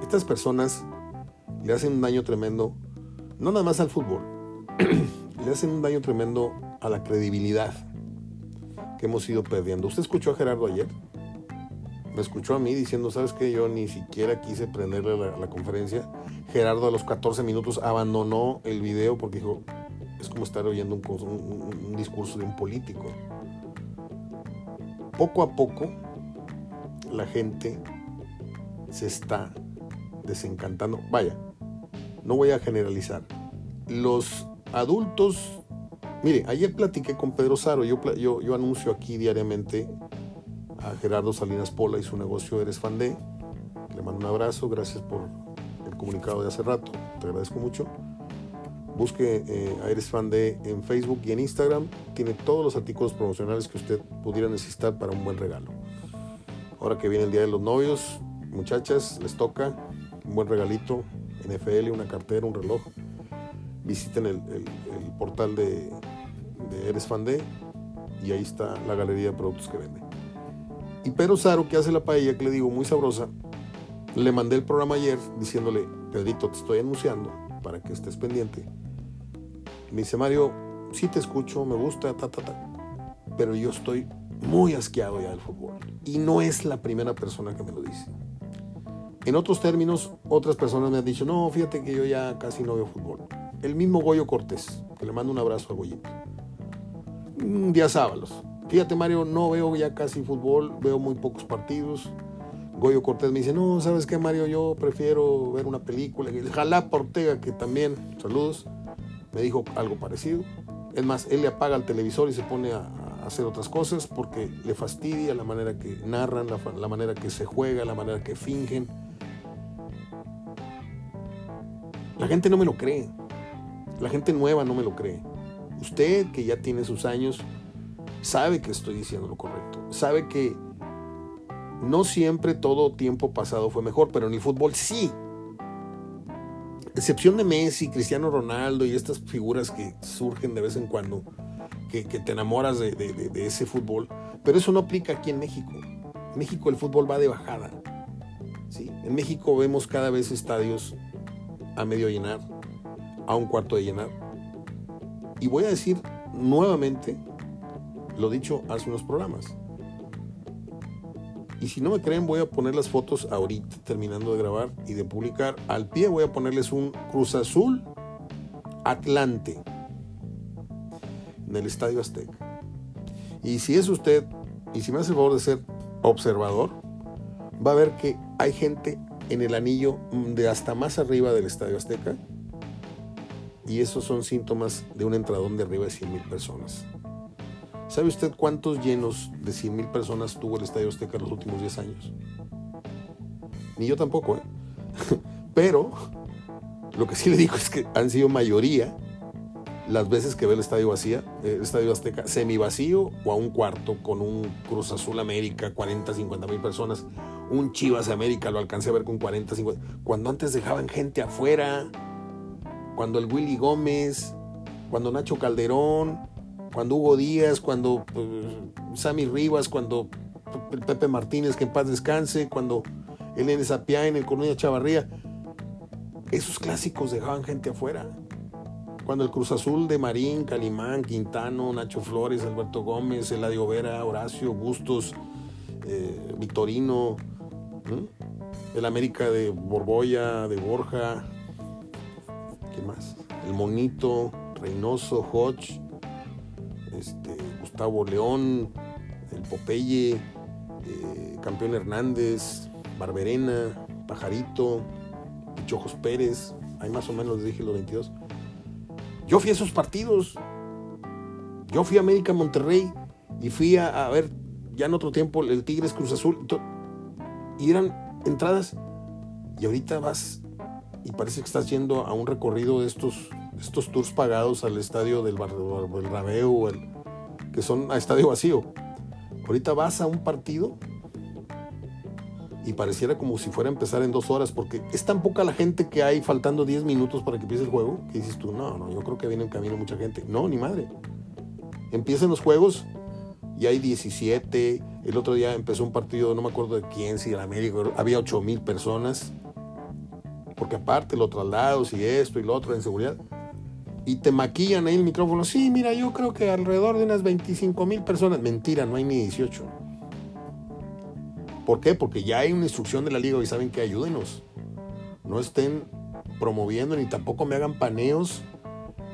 Estas personas le hacen un daño tremendo, no nada más al fútbol, le hacen un daño tremendo a la credibilidad hemos ido perdiendo. ¿Usted escuchó a Gerardo ayer? Me escuchó a mí diciendo, ¿sabes qué? Yo ni siquiera quise prenderle la, la conferencia. Gerardo a los 14 minutos abandonó el video porque dijo, es como estar oyendo un, un discurso de un político. Poco a poco, la gente se está desencantando. Vaya, no voy a generalizar. Los adultos Mire, ayer platiqué con Pedro Saro, yo, yo, yo anuncio aquí diariamente a Gerardo Salinas Pola y su negocio Eres Fan de. Le mando un abrazo, gracias por el comunicado de hace rato, te agradezco mucho. Busque eh, a Eres Fan de en Facebook y en Instagram, tiene todos los artículos promocionales que usted pudiera necesitar para un buen regalo. Ahora que viene el Día de los Novios, muchachas, les toca un buen regalito, NFL, una cartera, un reloj. Visiten el, portal de, de Eres Fan de y ahí está la galería de productos que vende. Y Pedro Saro, que hace la paella, que le digo, muy sabrosa, le mandé el programa ayer diciéndole, Pedrito, te estoy anunciando para que estés pendiente. Me dice, Mario, sí te escucho, me gusta, ta, ta, ta, pero yo estoy muy asqueado ya del fútbol. Y no es la primera persona que me lo dice. En otros términos, otras personas me han dicho, no, fíjate que yo ya casi no veo fútbol. El mismo Goyo Cortés, que le mando un abrazo a Goyito. Día sábados. Fíjate, Mario, no veo ya casi fútbol, veo muy pocos partidos. Goyo Cortés me dice, no, ¿sabes qué, Mario? Yo prefiero ver una película. Jalapa Ortega, que también, saludos, me dijo algo parecido. Es más, él le apaga el televisor y se pone a, hacer otras cosas porque le fastidia la manera que narran, la, la manera que se juega, la manera que fingen. La gente no me lo cree. La gente nueva no me lo cree. Usted que ya tiene sus años, sabe que estoy diciendo lo correcto, sabe que no siempre todo tiempo pasado fue mejor, pero en el fútbol sí. Excepción de Messi, Cristiano Ronaldo y estas figuras que surgen de vez en cuando, que, te enamoras de, ese fútbol, pero eso no aplica aquí en México. En México el fútbol va de bajada. ¿sí? En México vemos cada vez estadios a medio llenar, a un cuarto de llenar. Y voy a decir nuevamente lo dicho hace unos programas. Y si no me creen, voy a poner las fotos ahorita, terminando de grabar y de publicar. Al pie voy a ponerles un Cruz Azul Atlante en el Estadio Azteca. Y si es usted, y si me hace el favor de ser observador, va a ver que hay gente en el anillo de hasta más arriba del Estadio Azteca. Y esos son síntomas de un entradón de arriba de 100 mil personas. ¿Sabe usted cuántos llenos de 100 mil personas tuvo el Estadio Azteca en los últimos 10 años? Ni yo tampoco, ¿eh? Pero lo que sí le digo es que han sido mayoría las veces que ve el estadio vacía, el estadio Azteca semi vacío o a un cuarto con un Cruz Azul América, 40, 50 mil personas, un Chivas América lo alcancé a ver con 40, 50, cuando antes dejaban gente afuera, cuando el Willy Gómez, cuando Nacho Calderón, cuando Hugo Díaz, cuando pues, Sammy Rivas, cuando Pepe Martínez, que en paz descanse, cuando Elena en el Colonia Chavarría. Esos clásicos dejaban gente afuera. Cuando el Cruz Azul de Marín, Calimán, Quintano, Nacho Flores, Alberto Gómez, Eladio Vera, Horacio, Bustos, eh, Victorino, el América de Borboya, de Borja, ¿qué más? El Monito, Reynoso, Hodge, este, Gustavo León, el Popeye, eh, Campeón Hernández, Barberena, Pajarito, Chojos Pérez, ahí más o menos les dije los 22. Yo fui a esos partidos. Yo fui a América Monterrey y fui a, ver ya en otro tiempo el Tigres Cruz Azul. Y eran entradas. Y ahorita vas y parece que estás yendo a un recorrido de estos, estos tours pagados al estadio del, Rabeu, el, que son a estadio vacío. Ahorita vas a un partido y pareciera como si fuera a empezar en dos horas, porque es tan poca la gente que hay faltando 10 minutos para que empiece el juego, que dices tú, no, no, yo creo que viene en camino mucha gente. No, ni madre. Empiezan los juegos y hay 17. El otro día empezó un partido, no me acuerdo de quién, si era América, había 8 mil personas. Porque aparte los traslados y esto y lo otro en seguridad y te maquillan ahí el micrófono. Sí, mira, yo creo que alrededor de unas 25 mil personas. Mentira, no hay ni 18. ¿Por qué? Porque ya hay una instrucción de la liga y saben que ayúdenos. No estén promoviendo ni tampoco me hagan paneos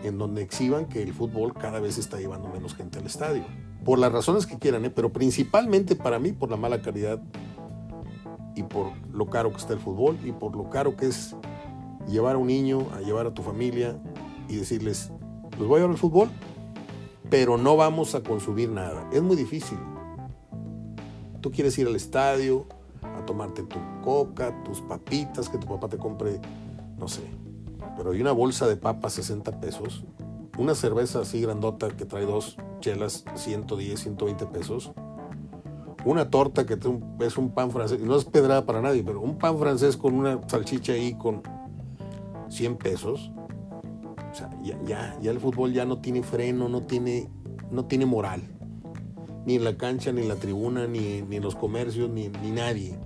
en donde exhiban que el fútbol cada vez está llevando menos gente al estadio. Por las razones que quieran, ¿eh? pero principalmente para mí por la mala calidad y por lo caro que está el fútbol y por lo caro que es llevar a un niño, a llevar a tu familia y decirles, ¿los voy a ver al fútbol? pero no vamos a consumir nada. Es muy difícil. Tú quieres ir al estadio a tomarte tu coca, tus papitas, que tu papá te compre, no sé. Pero hay una bolsa de papas 60 pesos, una cerveza así grandota que trae dos chelas 110, 120 pesos, una torta que es un pan francés, no es pedrada para nadie, pero un pan francés con una salchicha ahí con 100 pesos. Sea, ya, ya, ya el fútbol ya no tiene freno, no tiene, no tiene moral. Ni en la cancha, ni en la tribuna, ni, ni en los comercios, ni, ni nadie.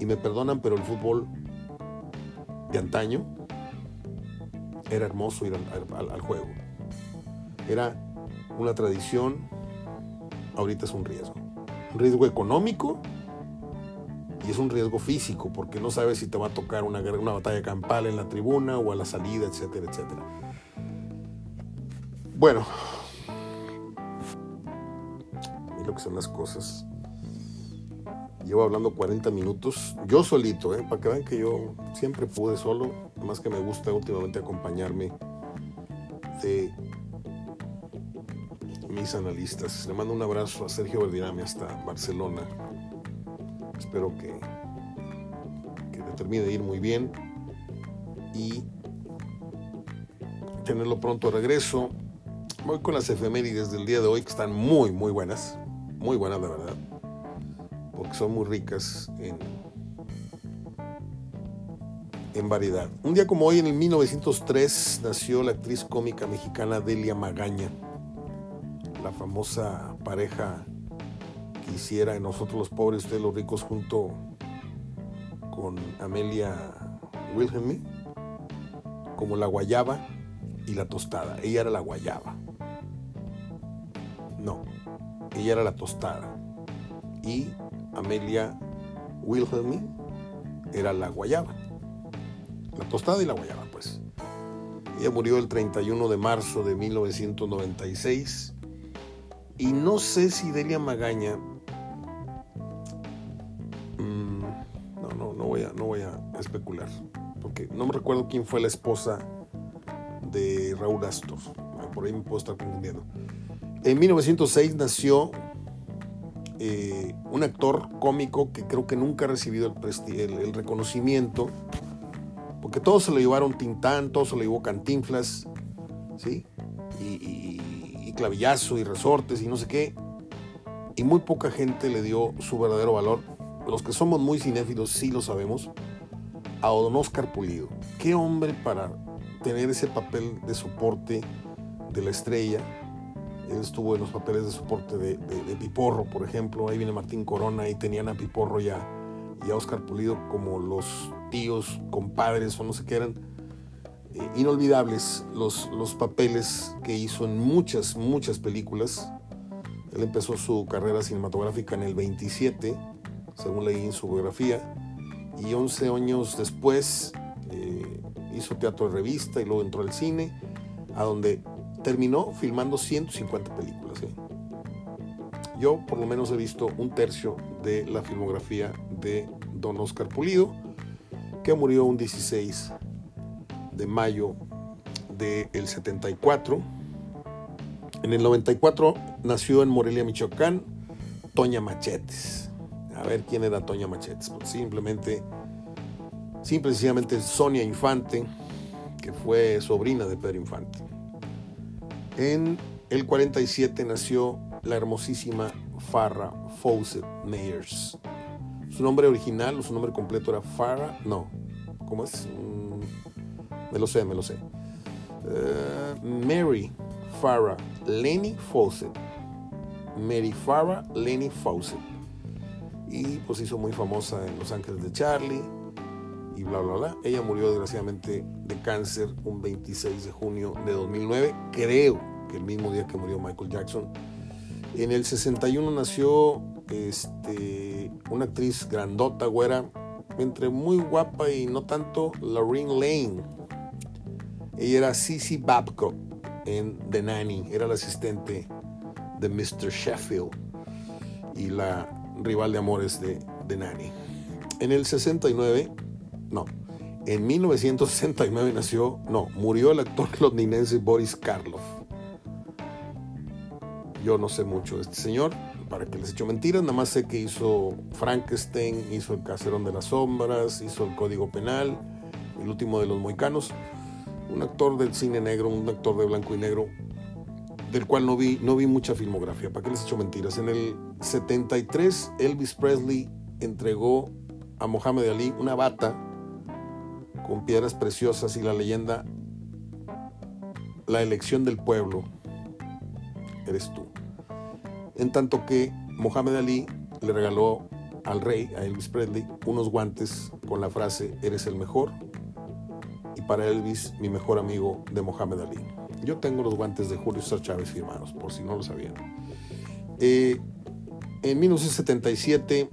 Y me perdonan, pero el fútbol de antaño era hermoso ir al, al, juego. Era una tradición, ahorita es un riesgo. Un riesgo económico y es un riesgo físico porque no sabes si te va a tocar una, una batalla campal en la tribuna o a la salida, etcétera, etcétera. Bueno, y lo que son las cosas. Llevo hablando 40 minutos, yo solito, ¿eh? para que vean que yo siempre pude solo, más que me gusta últimamente acompañarme de mis analistas. Le mando un abrazo a Sergio Verdirame hasta Barcelona. Espero que, que termine de ir muy bien y tenerlo pronto de regreso. Voy con las efemérides del día de hoy que están muy, muy buenas. Muy buenas, de verdad porque son muy ricas en, en variedad. Un día como hoy, en el 1903, nació la actriz cómica mexicana Delia Magaña, la famosa pareja hiciera en Nosotros los Pobres, Ustedes los Ricos, junto con Amelia Wilhelmy, como la guayaba y la tostada. Ella era la guayaba. No, ella era la tostada. Y Amelia Wilhelmy era la guayaba. La tostada y la guayaba, pues. Ella murió el 31 de marzo de 1996. Y no sé si Delia Magaña. Especular. Porque no me recuerdo quién fue la esposa de Raúl Astor. Por ahí me puedo estar confundiendo. En 1906 nació eh, un actor cómico que creo que nunca ha recibido el, el, reconocimiento, porque todos se lo llevaron Tintán, todos se lo llevó Cantinflas, ¿sí? Y, clavillazo y resortes y no sé qué, y muy poca gente le dio su verdadero valor. Los que somos muy cinéfilos sí lo sabemos. A Don Oscar Pulido. Qué hombre para tener ese papel de soporte de la estrella él estuvo en los papeles de soporte de, Piporro, por ejemplo. Ahí viene Martín Corona y tenían a Piporro ya y a Oscar Pulido como los tíos, compadres o no sé qué eran. Eh, inolvidables los, los papeles que hizo en muchas, muchas películas. Él empezó su carrera cinematográfica en el 27, según leí en su biografía, y 11 años después eh, hizo teatro de revista y luego entró al cine, a donde terminó filmando 150 películas. ¿eh? Yo por lo menos he visto un tercio de la filmografía de Don Oscar Pulido, que murió un 16 de mayo del 74. En el 94 nació en Morelia, Michoacán, Toña Machetes. A ver quién era Toña Machetes. Pues simplemente, simplemente Sonia Infante, que fue sobrina de Pedro Infante. En el 47 nació la hermosísima Farrah Fawcett Meyers. Su nombre original, su nombre completo era Farrah, no, ¿cómo es? Mm, me lo sé, me lo sé. Eh, Mary Farrah Lenny Fawcett. Mary Farrah Lenny Fawcett. Y pues hizo muy famosa en Los Ángeles de Charlie y bla, bla, bla. Ella murió desgraciadamente de cáncer un 26 de junio de 2009. Creo que el mismo día que murió Michael Jackson. En el 61 nació este, una actriz grandota, güera, entre muy guapa y no tanto, Lorraine Lane. Ella era Cici Babcock en The Nanny, era la asistente de Mr. Sheffield y la rival de amores de The Nanny. En el 69, no, en 1969 nació, no, murió el actor londinense Boris Karloff Yo no sé mucho de este señor, para que les echo mentiras, nada más sé que hizo Frankenstein, hizo El Caserón de las Sombras, hizo El Código Penal, El último de los Moicanos. Un actor del cine negro, un actor de blanco y negro, del cual no vi, no vi mucha filmografía. ¿Para qué les echo mentiras? En el 73, Elvis Presley entregó a Mohamed Ali una bata con piedras preciosas y la leyenda La elección del pueblo eres tú. En tanto que Mohamed Ali le regaló al rey, a Elvis Presley, unos guantes con la frase Eres el mejor. Y para Elvis, mi mejor amigo de Mohamed Ali. Yo tengo los guantes de Julio César Chávez firmados, por si no lo sabían. Eh, en 1977,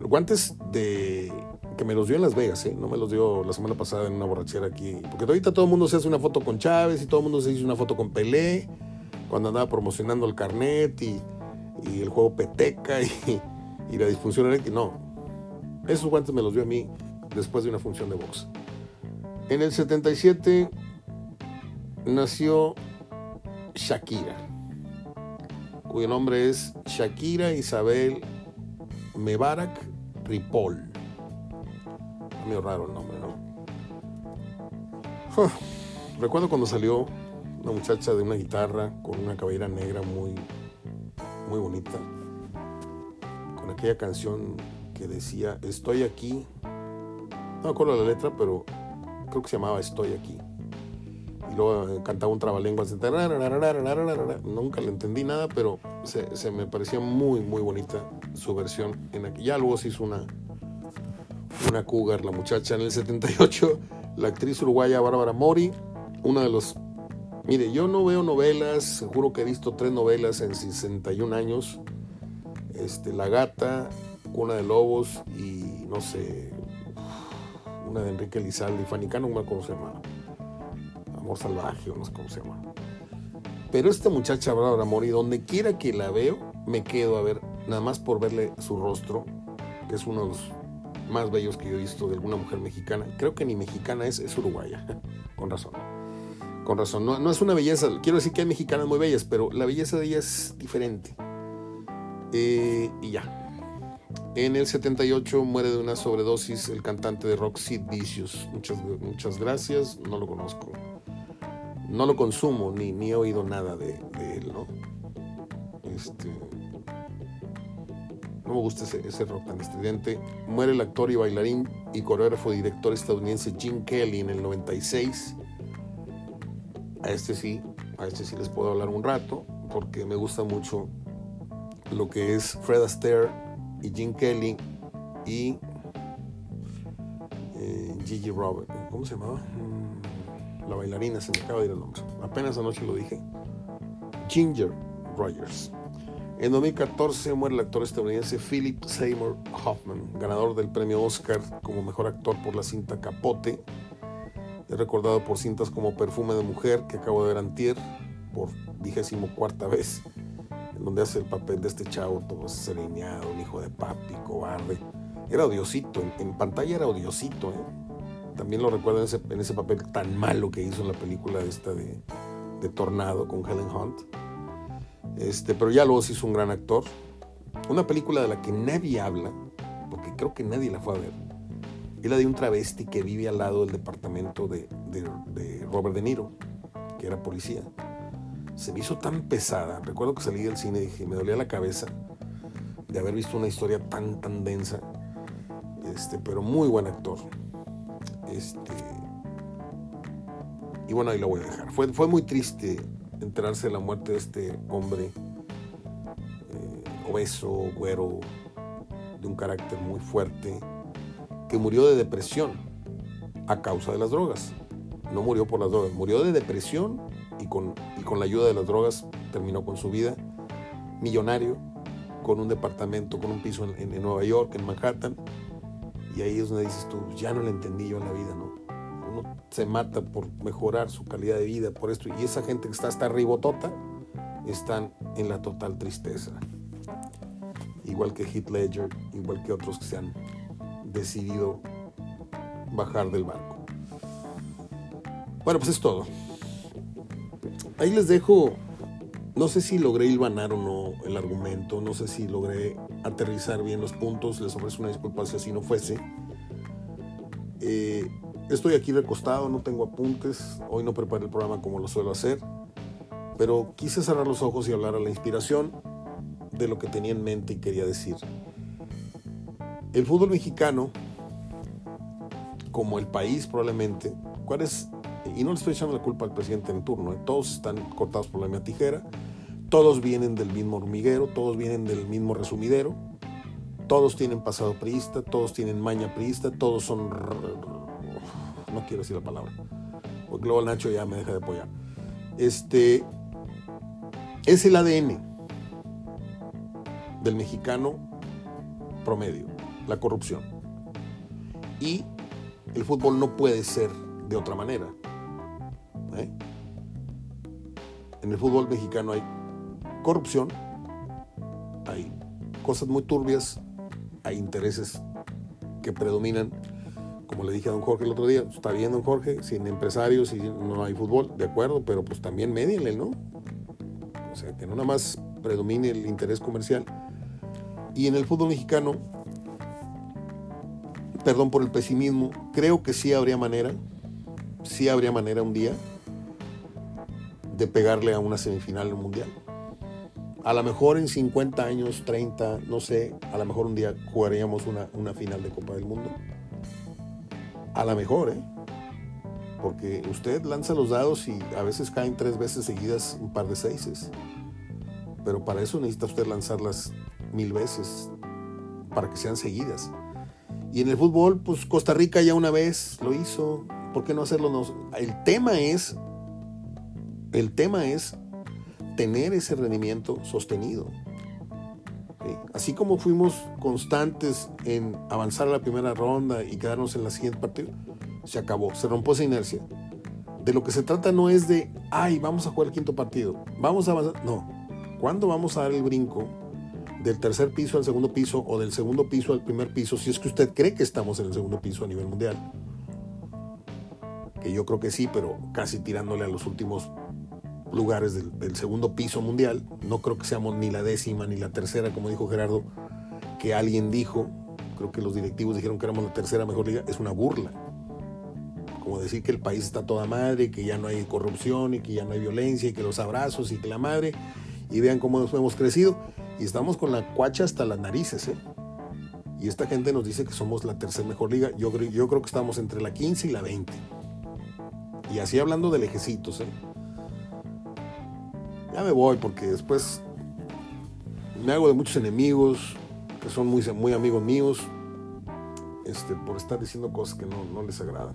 guantes de que me los dio en Las Vegas, ¿eh? no me los dio la semana pasada en una borrachera aquí. Porque ahorita todo el mundo se hace una foto con Chávez y todo el mundo se hizo una foto con Pelé cuando andaba promocionando el carnet y, el juego Peteca y, la disfunción eréctil. No, esos guantes me los dio a mí después de una función de box. En el 77 nació Shakira, cuyo nombre es Shakira Isabel Mebarak Ripoll. Raro el nombre, ¿no? Recuerdo cuando salió una muchacha de una guitarra con una cabellera negra muy, muy bonita, con aquella canción que decía Estoy aquí. No me acuerdo la letra, pero creo que se llamaba Estoy aquí. Luego eh, cantaba un trabalenguas. Nunca le entendí nada, pero se, me parecía muy, muy bonita su versión. En aquí. Ya luego se hizo una, una cougar, la muchacha en el 78. La actriz uruguaya Bárbara Mori, una de los Mire, yo no veo novelas, seguro que he visto tres novelas en 61 años. Este, La Gata, Cuna de Lobos y no sé, una de Enrique Lizalde Fanicano, no se llama. Amor Salvaje, no sé cómo se llama. Pero esta muchacha Bárbara Mori, donde quiera que la veo, me quedo a ver, nada más por verle su rostro, que es uno de los más bellos que yo he visto de alguna mujer mexicana. Creo que ni mexicana es, es uruguaya, con razón. Con razón, no, es una belleza, quiero decir que hay mexicanas muy bellas, pero la belleza de ella es diferente. Eh, y ya. En el 78 muere de una sobredosis el cantante de rock Sid Vicious. Muchas, muchas gracias, no lo conozco. No lo consumo, ni, ni he oído nada de, él, ¿no? Este, no me gusta ese, ese, rock tan estridente. Muere el actor y bailarín y coreógrafo director estadounidense Jim Kelly en el 96 a este sí, a este sí les puedo hablar un rato, porque me gusta mucho lo que es Fred Astaire y Jim Kelly y eh, Gigi Robert. ¿Cómo se llamaba? La bailarina, se me acaba de ir el nombre. Apenas anoche lo dije. Ginger Rogers. En 2014 muere el actor estadounidense Philip Seymour Hoffman, ganador del premio Oscar como mejor actor por la cinta Capote He recordado por cintas como Perfume de Mujer, que acabo de ver antier, por vigésimo cuarta vez, en donde hace el papel de este chavo todo sereñado, un hijo de papi, cobarde. Era odiosito, en, pantalla era odiosito. ¿eh? También lo recuerdo en ese, papel tan malo que hizo en la película esta de, de Tornado con Helen Hunt. Este, pero ya luego se hizo un gran actor. Una película de la que nadie habla, porque creo que nadie la fue a ver es la de un travesti que vive al lado del departamento de, Robert De Niro, que era policía. Se me hizo tan pesada. Recuerdo que salí del cine y dije, me dolía la cabeza de haber visto una historia tan, tan densa. Este, pero muy buen actor. Este, y bueno, ahí lo voy a dejar. Fue, fue muy triste enterarse de la muerte de este hombre eh, obeso, güero, de un carácter muy fuerte que murió de depresión a causa de las drogas. No murió por las drogas, murió de depresión y con, y con la ayuda de las drogas terminó con su vida. Millonario, con un departamento, con un piso en, Nueva York, en Manhattan. Y ahí es donde dices tú, ya no le entendí yo en la vida, ¿no? Uno se mata por mejorar su calidad de vida, por esto. Y esa gente que está hasta ribotota, están en la total tristeza. Igual que Heath Ledger, igual que otros que se han decidido bajar del barco. Bueno, pues es todo. Ahí les dejo no sé si logré hilvanar o no el argumento, no sé si logré aterrizar bien los puntos, les ofrezco una disculpa si así no fuese. Eh, estoy aquí recostado, no tengo apuntes, hoy no preparé el programa como lo suelo hacer, pero quise cerrar los ojos y hablar a la inspiración de lo que tenía en mente y quería decir. El fútbol mexicano, como el país probablemente, ¿cuál es? Y no le estoy echando la culpa al presidente en turno, ¿eh? todos están cortados por la misma tijera, todos vienen del mismo hormiguero, todos vienen del mismo resumidero, todos tienen pasado priista, todos tienen maña priista, todos son... No quiero decir la palabra, porque Nacho ya me deja de apoyar. Este es el ADN del mexicano promedio, la corrupción. Y el fútbol no puede ser de otra manera. ¿Eh? En el fútbol mexicano hay corrupción, hay cosas muy turbias, hay intereses que predominan. Como le dije a don Jorge el otro día, está bien don Jorge, sin empresarios y no hay fútbol, de acuerdo, pero pues también médienle, ¿no? O sea, que no nada más predomine el interés comercial. Y en el fútbol mexicano, perdón por el pesimismo, creo que sí habría manera, sí habría manera un día de pegarle a una semifinal mundial. A lo mejor en 50 años, 30, no sé, a lo mejor un día jugaríamos una, una final de Copa del Mundo. A lo mejor, ¿eh? Porque usted lanza los dados y a veces caen tres veces seguidas un par de seises. Pero para eso necesita usted lanzarlas mil veces, para que sean seguidas. Y en el fútbol, pues Costa Rica ya una vez lo hizo. ¿Por qué no hacerlo? El tema es, el tema es tener ese rendimiento sostenido. Así como fuimos constantes en avanzar a la primera ronda y quedarnos en la siguiente partido, se acabó, se rompió esa inercia. De lo que se trata no es de, ay, vamos a jugar el quinto partido, vamos a avanzar. No, ¿cuándo vamos a dar el brinco del tercer piso al segundo piso o del segundo piso al primer piso si es que usted cree que estamos en el segundo piso a nivel mundial? Que yo creo que sí, pero casi tirándole a los últimos lugares del, segundo piso mundial. No creo que seamos ni la décima ni la tercera, como dijo Gerardo, que alguien dijo, creo que los directivos dijeron que éramos la tercera mejor liga, es una burla. Como decir que el país está toda madre, que ya no hay corrupción y que ya no hay violencia y que los abrazos y que la madre. Y vean cómo hemos crecido. Y estamos con la cuacha hasta las narices, ¿eh? Y esta gente nos dice que somos la tercera mejor liga. Yo, yo creo que estamos entre la 15 y la 20. Y así hablando de lejecitos, ¿eh? Ya me voy porque después me hago de muchos enemigos que son muy, muy amigos míos este, por estar diciendo cosas que no, no les agradan.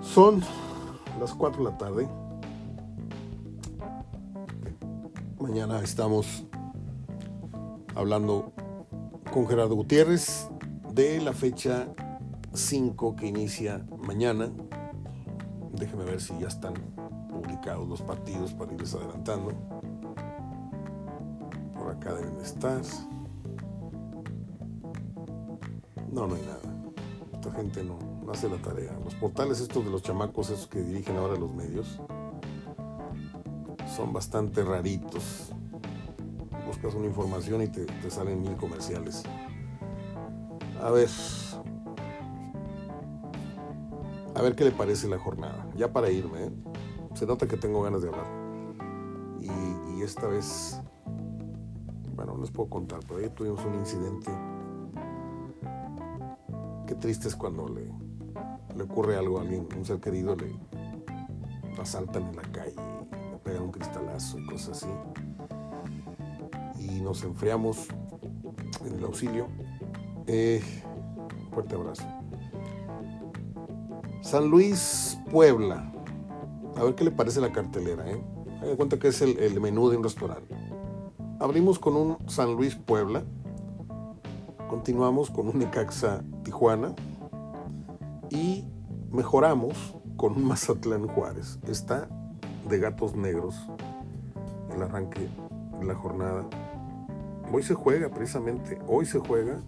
Son las 4 de la tarde. Mañana estamos hablando con Gerardo Gutiérrez de la fecha 5 que inicia mañana. Déjeme ver si ya están publicados los partidos para irles adelantando. Por acá deben estar. No, no hay nada. Esta gente no, hace la tarea. Los portales estos de los chamacos, esos que dirigen ahora los medios, son bastante raritos. Buscas una información y te, te salen mil comerciales. A ver. A ver qué le parece la jornada. Ya para irme, ¿eh? Se nota que tengo ganas de hablar. Y, esta vez, bueno, no les puedo contar, pero ahí tuvimos un incidente. Qué triste es cuando le, le ocurre algo a alguien, un ser querido, le asaltan en la calle, le pegan un cristalazo y cosas así. Y nos enfriamos en el auxilio. Eh, fuerte abrazo. San Luis, Puebla. A ver qué le parece la cartelera, ¿eh? Cuenta que es el, menú de un restaurante. Abrimos con un San Luis Puebla. Continuamos con un Necaxa Tijuana. Y mejoramos con un Mazatlán Juárez. Está de gatos negros el arranque de la jornada. Hoy se juega precisamente, hoy se juega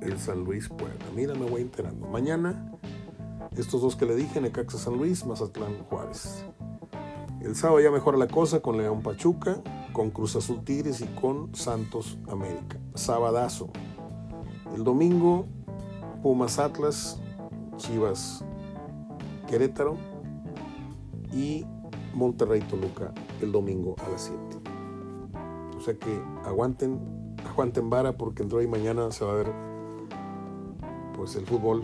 el San Luis Puebla. Mira, me voy enterando. Mañana estos dos que le dije, Necaxa San Luis, Mazatlán Juárez. El sábado ya mejora la cosa con León Pachuca, con Cruz Azul Tigres y con Santos América. Sabadazo. El domingo, Pumas Atlas, Chivas Querétaro y Monterrey Toluca el domingo a las 7. O sea que aguanten, aguanten vara porque entre hoy y mañana se va a ver pues el fútbol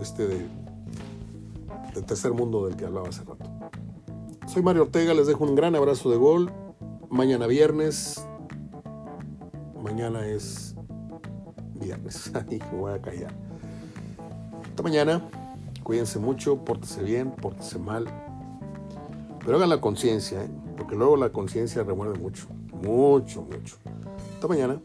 este de, del tercer mundo del que hablaba hace rato. Soy Mario Ortega, les dejo un gran abrazo de gol. Mañana viernes. Mañana es viernes. Ahí me voy a callar. Hasta mañana. Cuídense mucho, pórtese bien, pórtese mal. Pero hagan la conciencia, ¿eh? porque luego la conciencia remueve mucho. Mucho, mucho. Hasta mañana.